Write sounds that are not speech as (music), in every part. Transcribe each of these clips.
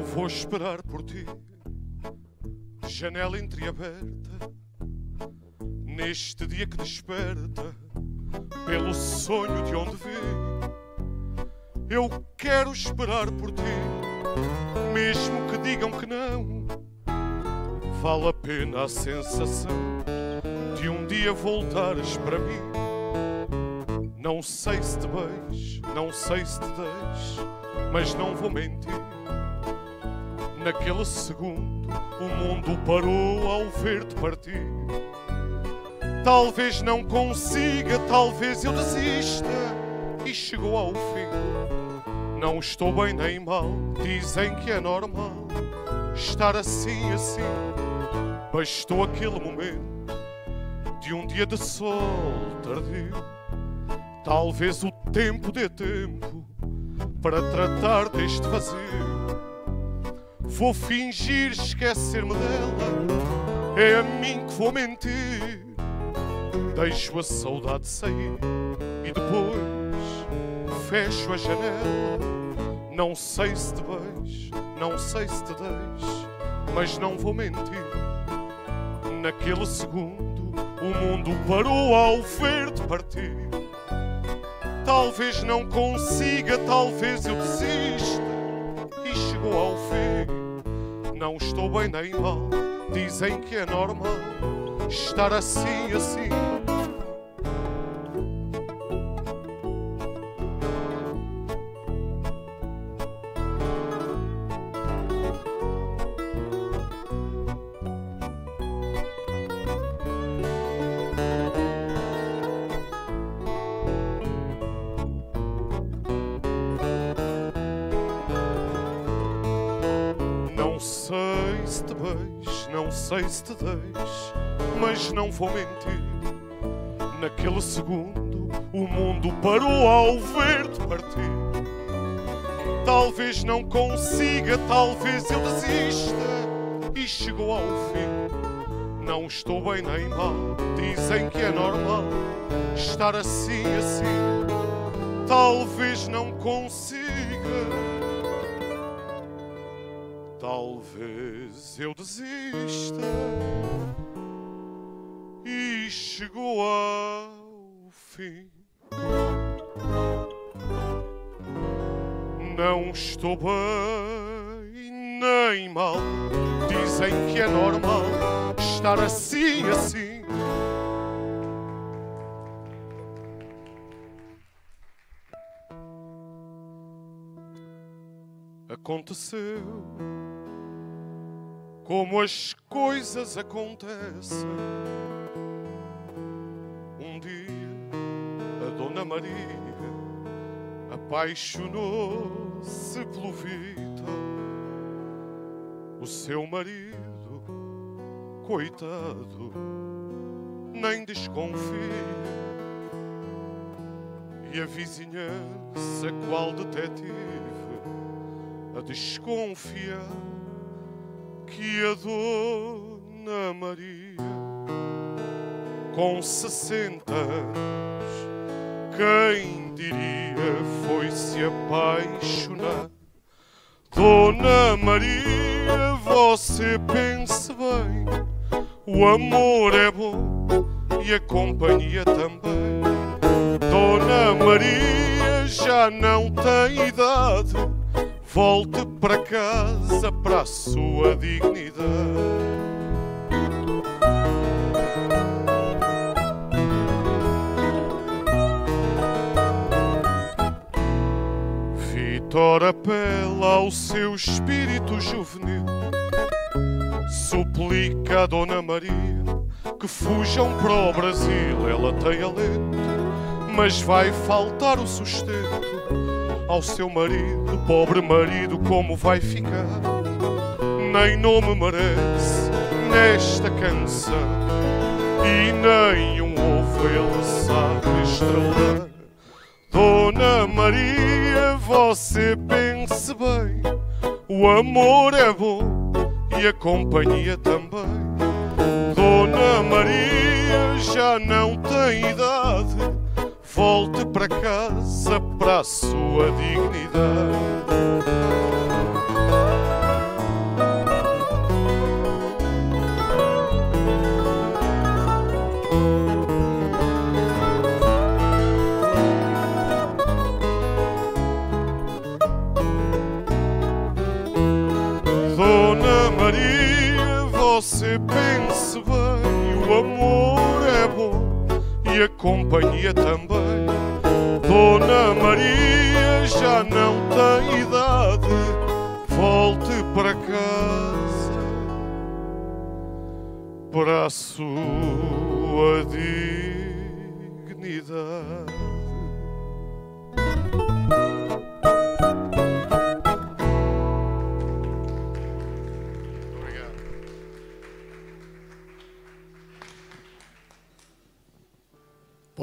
Eu vou esperar por ti, janela entreaberta, neste dia que desperta, pelo sonho de onde vim. Eu quero esperar por ti, mesmo que digam que não. Vale a pena a sensação de um dia voltares para mim. Não sei se te beijo, não sei se te deixo, mas não vou mentir. Naquele segundo, o mundo parou ao ver-te partir. Talvez não consiga, talvez eu desista. E chegou ao fim. Não estou bem nem mal, dizem que é normal estar assim, assim. Bastou aquele momento de um dia de sol tardio. Talvez o tempo dê tempo para tratar deste vazio. Vou fingir esquecer-me dela, é a mim que vou mentir. Deixo a saudade sair e depois fecho a janela. Não sei se te beijo, não sei se te deixo, mas não vou mentir. Naquele segundo, o mundo parou ao ver-te partir. Talvez não consiga, talvez eu desista. Não estou bem nem mal. Dizem que é normal estar assim, assim. Se te beijo, não sei se te deixo, mas não vou mentir. Naquele segundo, o mundo parou ao ver-te partir. Talvez não consiga, talvez eu desista. E chegou ao fim. Não estou bem nem mal, dizem que é normal estar assim, assim. Talvez não consiga. Talvez eu desista e chegou ao fim. Não estou bem nem mal. Dizem que é normal estar assim, assim. Aconteceu como as coisas acontecem. Um dia a Dona Maria apaixonou-se pelo Vitor, o seu marido, coitado, nem desconfia. E a vizinhança, qual detetive, a desconfiar que a Dona Maria, com 60 anos, quem diria foi se apaixonar. Dona Maria, você pense bem, o amor é bom e a companhia também. Dona Maria já não tem idade. Volte para casa, para a sua dignidade. Vitor apela ao seu espírito juvenil. Suplica a Dona Maria que fujam para o Brasil. Ela tem alento, mas vai faltar o sustento ao seu marido, pobre marido, como vai ficar? Nem nome merece nesta canção, e nem um ovo ele sabe estrelar. Dona Maria, você pense bem, o amor é bom e a companhia também. Dona Maria já não tem idade volte para casa, para a sua dignidade. Dona Maria, você pense bem, o amor é bom e a companhia também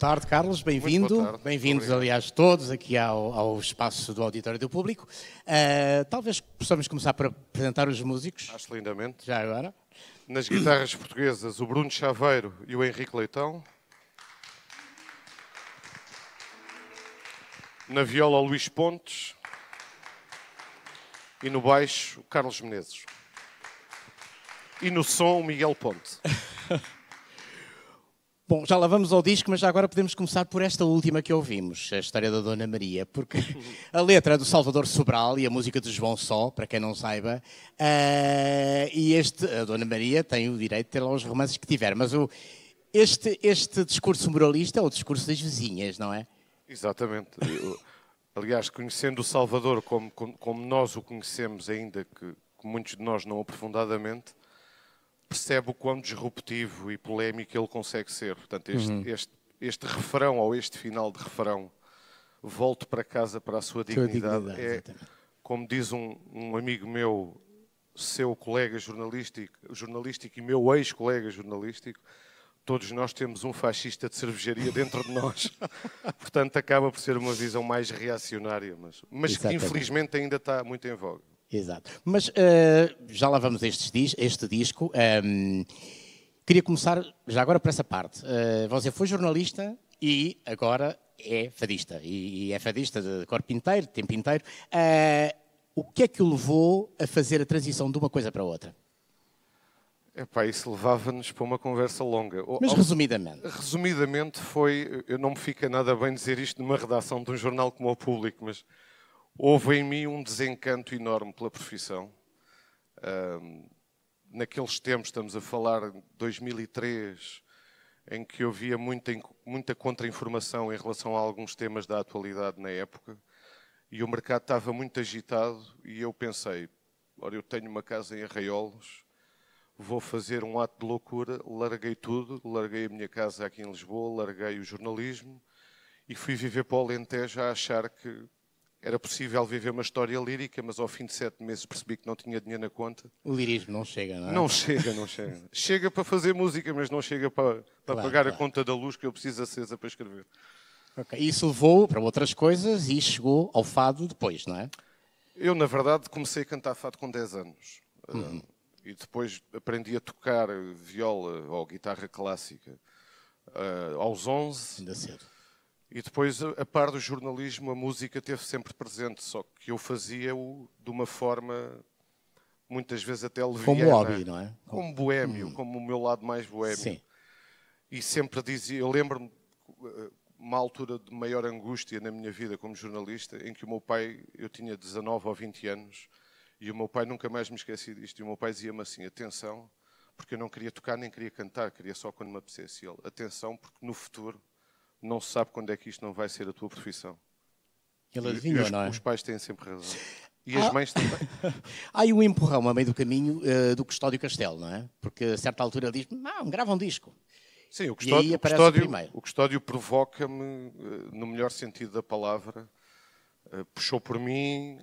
tarde, Carlos, bem-vindo. Bem-vindos, aliás, todos aqui ao, ao, espaço do Auditório do Público. Uh, talvez possamos começar por apresentar os músicos. Acho lindamente. Já agora. Nas guitarras portuguesas, o Bruno Chaveiro e o Henrique Leitão. Na viola, o Luís Pontes. E no baixo, o Carlos Menezes. E no som, o Miguel Ponte. (laughs) Bom, já lá vamos ao disco, mas já agora podemos começar por esta última que ouvimos, a história da Dona Maria, porque (laughs) a letra é do Salvador Sobral e a música de João Só, para quem não saiba, uh, e este, a Dona Maria tem o direito de ter lá os romances que tiver, mas o, este, este discurso moralista é o discurso das vizinhas, não é? Exatamente. Eu, aliás, conhecendo o Salvador como, como, como, nós o conhecemos, ainda que, que muitos de nós não aprofundadamente, percebe o quão disruptivo e polémico ele consegue ser. Portanto, este, uhum. este, este refrão ou este final de refrão, volto para casa para a sua dignidade, dignidade é, como diz um, um, amigo meu, seu colega jornalístico, jornalístico e meu ex-colega jornalístico, todos nós temos um fascista de cervejaria dentro de nós. (laughs) Portanto, acaba por ser uma visão mais reacionária, mas, mas que infelizmente ainda está muito em voga. Exato. Mas uh, já lá vamos a este, este disco. Um, ehm, queria começar já agora por essa parte. Uh, você foi jornalista e agora é fadista. E, e é fadista de corpo inteiro, de tempo inteiro. Uh, o que é que o levou a fazer a transição de uma coisa para outra? Epá, isso levava-nos para uma conversa longa. Mas resumidamente. Resumidamente foi, eu não me fica nada bem dizer isto numa redação de um jornal como o Público, mas houve em mim um desencanto enorme pela profissão. Um, naqueles tempos, estamos a falar de 2003, em que havia muita, muita contra-informação em relação a alguns temas da atualidade na época, e o mercado estava muito agitado, e eu pensei, ora, eu tenho uma casa em Arraiolos, vou fazer um ato de loucura, larguei tudo, larguei a minha casa aqui em Lisboa, larguei o jornalismo, e fui viver para o Alentejo a achar que era possível viver uma história lírica, mas ao fim de sete meses percebi que não tinha dinheiro na conta. O lirismo não chega, não é? Não chega, não chega. (laughs) chega para fazer música, mas não chega para, para claro, pagar claro. a conta da luz que eu preciso acesa para escrever. Okay. Isso levou para outras coisas e chegou ao fado depois, não é? Eu, na verdade, comecei a cantar fado com 10 anos. Uhum. Uh, e depois aprendi a tocar viola ou guitarra clássica uh, aos 11. Ainda cedo. E depois, a par do jornalismo, a música teve sempre presente, só que eu fazia-o de uma forma, muitas vezes até leviana. Como hobby, não é? Como boêmio, hum. como o meu lado mais boêmio. Sim. E sempre dizia, eu lembro-me eh, uma altura de maior angústia na minha vida como jornalista, em que o meu pai, eu tinha 19 ou 20 anos, e o meu pai nunca mais me esqueci disto, e o meu pai dizia-me assim, atenção, porque eu não queria tocar nem queria cantar, queria só quando me apetecesse. ele, atenção, porque no futuro não se sabe quando é que isto não vai ser a tua profissão. Ele adivinhou, os, não é? Os pais têm sempre razão. E as ah. mães também. (laughs) Há aí um empurrão a meio do caminho uh, do Custódio Castelo, não é? Porque a certa altura ele diz: Não, grava um disco. Sim, o Custódio, o custódio, o custódio provoca-me, uh, no melhor sentido da palavra, uh, puxou por mim,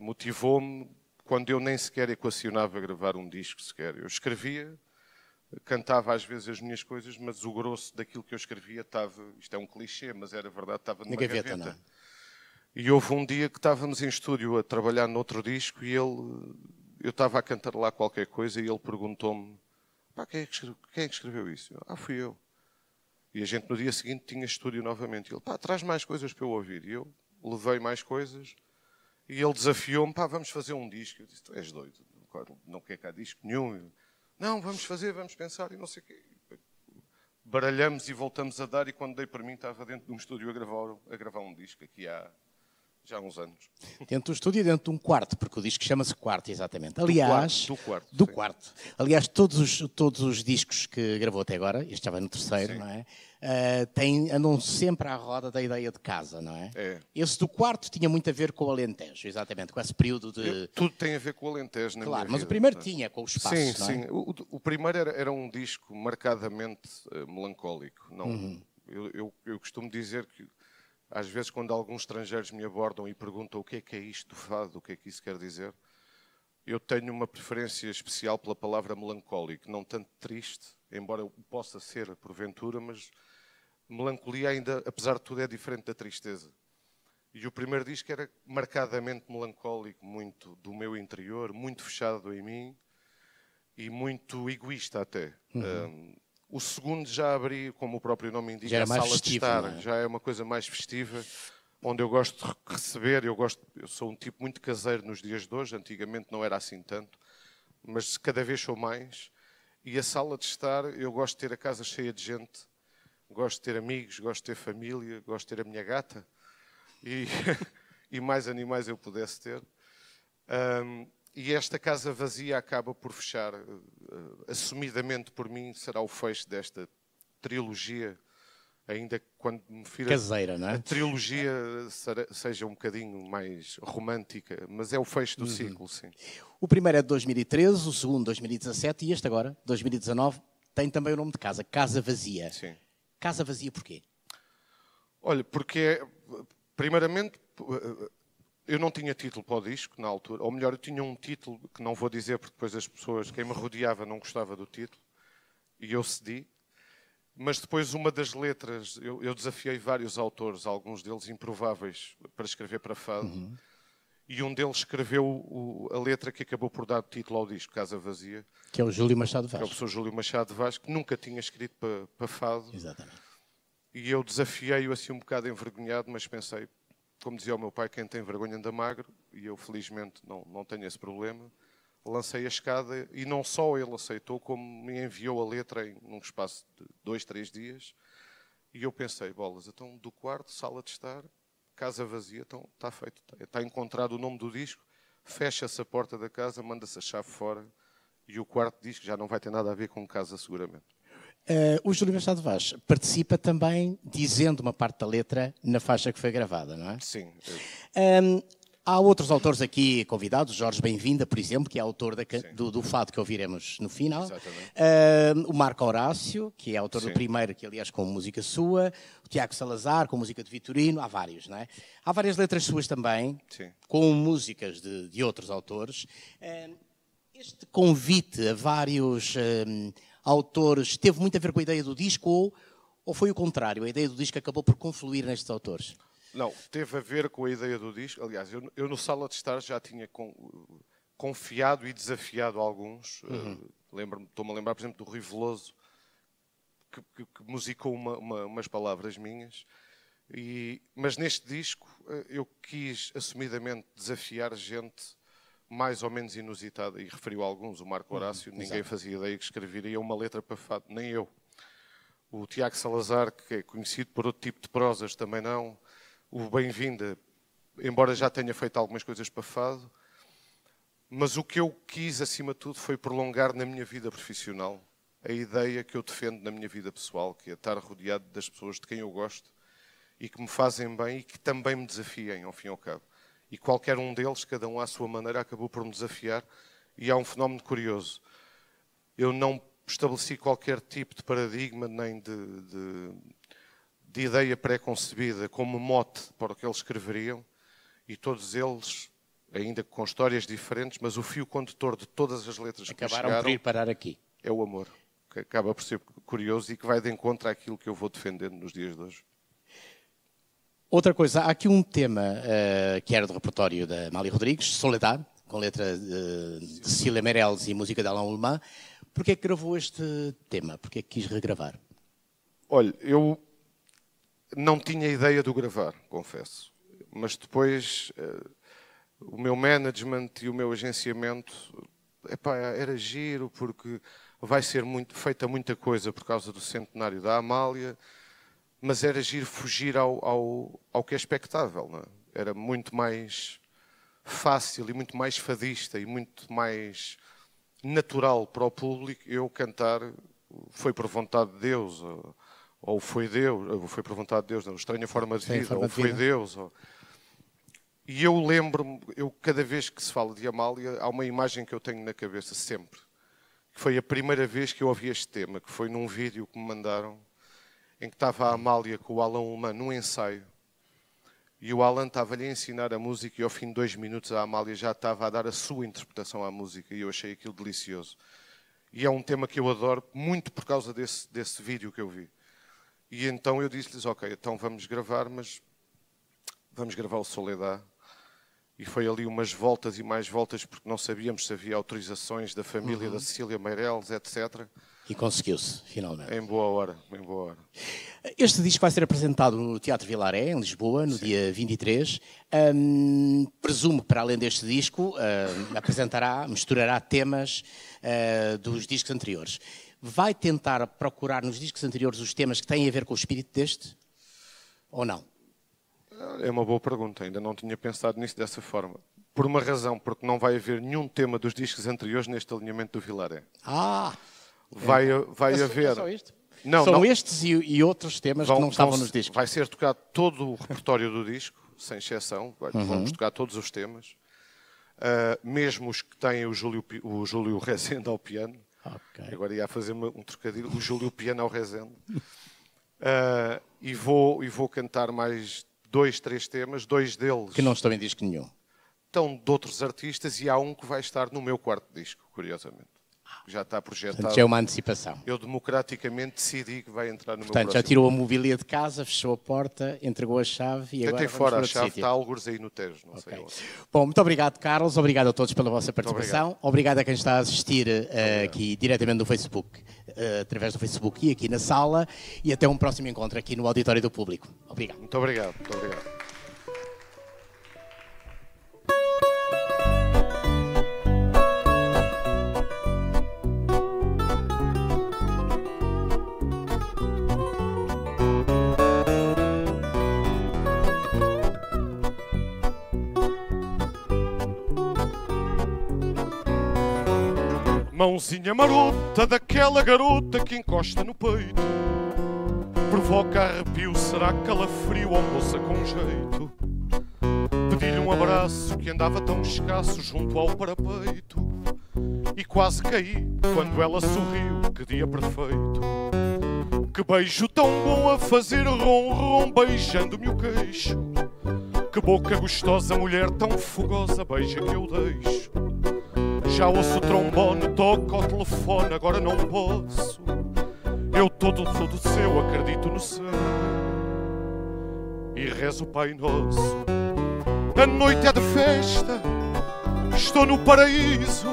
motivou-me, quando eu nem sequer equacionava gravar um disco sequer. Eu escrevia, cantava às vezes as minhas coisas, mas o grosso daquilo que eu escrevia estava, isto é um clichê, mas era verdade, estava numa gaveta. gaveta. E houve um dia que estávamos em estúdio a trabalhar noutro disco e ele, eu estava a cantar lá qualquer coisa e ele perguntou-me, pá, quem é, que escreveu, quem é que escreveu isso? ah, fui eu. E a gente no dia seguinte tinha estúdio novamente. E ele, pá, traz mais coisas para eu ouvir. E eu levei mais coisas e ele desafiou-me, pá, vamos fazer um disco. Eu disse, tu és doido, não quer cá disco nenhum. Não, vamos fazer, vamos pensar e não sei o quê. Baralhamos e voltamos a dar e quando dei para mim estava dentro de um estúdio a gravar, a gravar um disco aqui há já há uns anos. Dentro do estúdio dentro de um quarto, porque o disco chama-se Quarto, exatamente. Aliás, do quarto. do sim. quarto. Aliás, todos os, todos os discos que gravou até agora, este já vai no terceiro, Sim. não é? Ah, têm, andam sempre à roda da ideia de casa, não é? É. Esse do quarto tinha muito a ver com o Alentejo, exatamente, com esse período de. Eu- tudo tem a ver com o Alentejo na claro, mas vida, o primeiro tinha, com o espaço, Sim, não é? sim. O, o primeiro era, era um disco marcadamente eh, melancólico. Não, Uhum. eu, eu, eu costumo dizer que, às vezes, quando alguns estrangeiros me abordam e perguntam o que é que é isto do fado, o que é que isso quer dizer, eu tenho uma preferência especial pela palavra melancólico, não tanto triste, embora possa ser porventura, mas melancolia ainda, apesar de tudo, é diferente da tristeza. E o primeiro disco era marcadamente melancólico, muito do meu interior, muito fechado em mim e muito egoísta até. Um, o segundo já abri, como o próprio nome indica, a sala festivo, de estar. é? Já é uma coisa mais festiva, onde eu gosto de receber. Eu, gosto, eu sou um tipo muito caseiro nos dias de hoje, antigamente não era assim tanto, mas cada vez sou mais. E a sala de estar, eu gosto de ter a casa cheia de gente, gosto de ter amigos, gosto de ter família, gosto de ter a minha gata e, (laughs) e mais animais eu pudesse ter. Ahm, e esta casa vazia acaba por fechar, eh, eh, assumidamente por mim, será o fecho desta trilogia, ainda quando me fira Caseira, não a é? trilogia sera- seja um bocadinho mais romântica, mas é o fecho Uhum. do ciclo, sim. O primeiro é de 2013, o segundo 2017 e este agora, 2019, tem também o nome de casa, Casa Vazia. sim. Casa Vazia porquê? Olha, porque, é, primeiramente, eu não tinha título para o disco na altura, ou melhor, eu tinha um título que não vou dizer porque depois as pessoas, quem me rodeava não gostava do título, e eu cedi. Mas depois uma das letras, eu, eu desafiei vários autores, alguns deles improváveis, para escrever para fado, e um deles escreveu o- a letra que acabou por dar título ao disco, Casa Vazia, Que é o Júlio Machado que é o Vaz. professor Júlio Machado Vaz, que nunca tinha escrito para, para fado, Exatamente. e eu desafiei-o assim um bocado envergonhado, mas pensei, como dizia o meu pai, quem tem vergonha anda magro, e eu felizmente não, não tenho esse problema. Lancei a escada e não só ele aceitou, como me enviou a letra em num espaço de dois, três dias. E eu pensei, bolas, então do quarto, sala de estar, casa vazia, então está feito. Está, encontrado o nome do disco, fecha-se a porta da casa, manda-se a chave fora e o quarto disco já não vai ter nada a ver com casa seguramente. Eh, o Júlio Machado Vaz participa também dizendo uma parte da letra na faixa que foi gravada, não é? Sim, Ahm, há outros autores aqui convidados, Jorge Bem-vinda, por exemplo, que é autor da do, do fado que ouviremos no final. Exatamente. Ahm, o Marco Horácio, que é autor do Sim. primeiro, que aliás com música sua. O Tiago Salazar, com música de Vitorino. Há vários, não é? Há várias letras suas também, Sim. com músicas de, de outros autores. Ahm, este convite a vários autores teve muito a ver com a ideia do disco ou, ou foi o contrário? A ideia do disco acabou por confluir nestes autores? Não, teve a ver com a ideia do disco. Aliás, eu, eu no Sala de Estar já tinha con- confiado e desafiado alguns. Eh, lembro-me- Estou-me a lembrar, por exemplo, do Rui Veloso, que, que- que musicou uma- uma- umas palavras minhas. E- mas neste disco eh, eu quis assumidamente desafiar gente mais ou menos inusitada, e referiu alguns, o Marco Horácio, ninguém fazia ideia que escreveria uma letra para fado, nem eu. O Tiago Salazar, que é conhecido por outro tipo de prosas, também não. O Bem-vinda, embora já tenha feito algumas coisas para fado. Mas o que eu quis, acima de tudo, foi prolongar na minha vida profissional a ideia que eu defendo na minha vida pessoal, que é estar rodeado das pessoas de quem eu gosto e que me fazem bem e que também me desafiem, ao fim e ao cabo. E qualquer um deles, cada um à sua maneira, acabou por me desafiar. E há um fenómeno curioso. Eu não estabeleci qualquer tipo de paradigma nem de, de, de ideia pré-concebida como mote para o que eles escreveriam. E todos eles, ainda com histórias diferentes, mas o fio condutor de todas as letras que Acabaram por chegaram ir parar aqui. é o amor, que acaba por ser curioso e que vai de encontro àquilo que eu vou defendendo nos dias de hoje. Outra coisa, há aqui um tema eh, que era do repertório da Amália Rodrigues, Soledad, com letra eh, de Cecília Meirelles e música de Alain Ullmann. Porquê é que gravou este tema? Porquê é que quis regravar? Olha, eu não tinha ideia do gravar, confesso. Mas depois eh, o meu management e o meu agenciamento epá, era giro porque vai ser muito, feita muita coisa por causa do centenário da Amália, mas era giro fugir ao, ao, ao que é expectável. É? era muito mais fácil e muito mais fadista e muito mais natural para o público eu cantar foi por vontade de Deus ou, ou foi Deus ou foi por vontade de Deus não estranha forma de vida ou foi Deus ou... e eu lembro-me eu cada vez que se fala de Amália há uma imagem que eu tenho na cabeça sempre que foi a primeira vez que eu ouvi este tema que foi num vídeo que me mandaram em que estava a Amália com o Alan Humano num ensaio e o Alan estava-lhe a ensinar a música e ao fim de dois minutos a Amália já estava a dar a sua interpretação à música e eu achei aquilo delicioso. E é um tema que eu adoro muito por causa desse, desse vídeo que eu vi. E então eu disse-lhes, ok, então vamos gravar, mas vamos gravar o Soledad. E foi ali umas voltas e mais voltas, porque não sabíamos se havia autorizações da família uhum. da Cecília Meireles, etc. E conseguiu-se, finalmente. Em boa hora, em boa hora. Este disco vai ser apresentado no Teatro Vilaré, em Lisboa, no Sim. dia 23. Um, presumo que, para além deste disco, um, apresentará, misturará temas uh, dos discos anteriores. Vai tentar procurar nos discos anteriores os temas que têm a ver com o espírito deste? Ou não? É uma boa pergunta, ainda não tinha pensado nisso dessa forma. Por uma razão, porque não vai haver nenhum tema dos discos anteriores neste alinhamento do Vilaré. Ah! Vai, vai é haver. Só isto? Não, São não. estes e, e, outros temas vão, que não estavam nos discos. Vai ser tocado todo o repertório do disco, sem exceção. Uhum. Vamos tocar todos os temas. Uh, mesmo os que têm o Júlio, o Júlio (laughs) Rezende ao piano. Okay. Agora ia fazer um trocadilho. O Júlio Piano ao Rezende. Uh, e, vou, e vou cantar mais dois, três temas. Dois deles... Que não estão em disco nenhum. Estão de outros artistas e há um que vai estar no meu quarto disco, curiosamente já está projetado. Portanto, já é uma antecipação. Eu democraticamente decidi que vai entrar no Portanto, meu já tirou a mobília de casa, fechou a porta, entregou a chave e Tentei agora fora, a chave está alguns aí no Tejo, não okay. sei onde. Bom, muito obrigado, Carlos. Obrigado a todos pela vossa participação. Obrigado. obrigado. a quem está a assistir uh, aqui diretamente no Facebook, uh, através do Facebook e aqui na sala. E até um próximo encontro aqui no Auditório do Público. Obrigado. Muito obrigado. Muito obrigado. Mãozinha marota daquela garota que encosta no peito. Provoca arrepio, será calafrio ou moça com jeito? Pedi-lhe um abraço que andava tão escasso junto ao parapeito. E quase caí quando ela sorriu, que dia perfeito. Que beijo tão bom a fazer rom-rom beijando-me o queixo. Que boca gostosa, mulher tão fogosa, beija que eu deixo já ouço o trombone, toco ao telefone, agora não posso. Eu todo sou do seu, acredito no céu e rezo o Pai Nosso. A noite é de festa, estou no paraíso.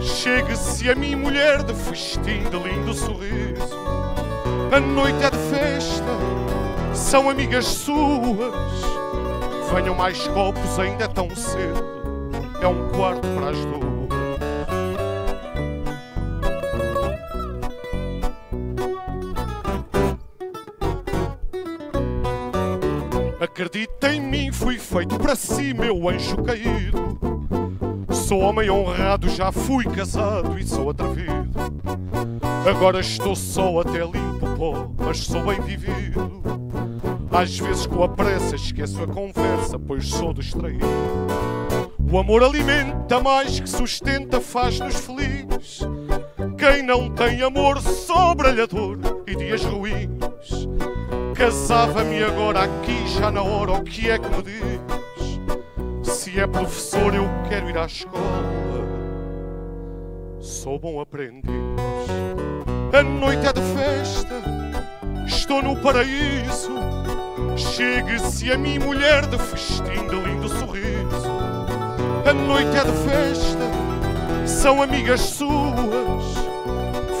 Chegue-se a mim, mulher de festim, de lindo sorriso. A noite é de festa, são amigas suas. Venham mais copos, ainda é tão cedo. É um quarto para as duas. Acredita em mim, fui feito para si, meu anjo caído. Sou homem honrado, já fui casado e sou atrevido. Agora estou só até limpo pó, mas sou bem vivido. Às vezes com a pressa esqueço a conversa, pois sou distraído. O amor alimenta mais que sustenta, faz-nos felizes. Quem não tem amor sobra-lhe a dor e dias ruins. Casava-me agora aqui, já na hora, o que é que me diz? Se é professor, eu quero ir à escola. Sou bom aprendiz. A noite é de festa, estou no paraíso. Chegue-se a mim, mulher de festim, de lindo sorriso. A noite é de festa, são amigas suas.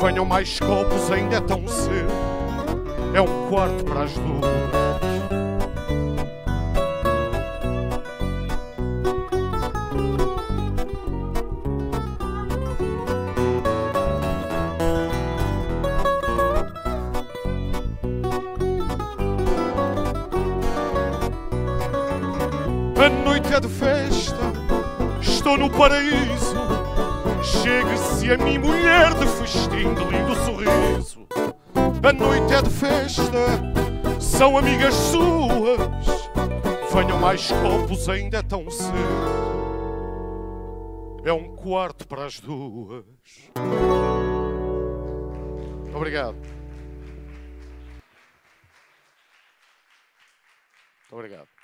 Venham mais copos, ainda é tão cedo é um quarto para as duas. é de festa, estou no paraíso. Chegue-se a mim, mulher de festim, de lindo sorriso. A noite é de festa, são amigas suas. Venham mais copos, ainda é tão cedo. É um quarto para as duas. Obrigado. Obrigado.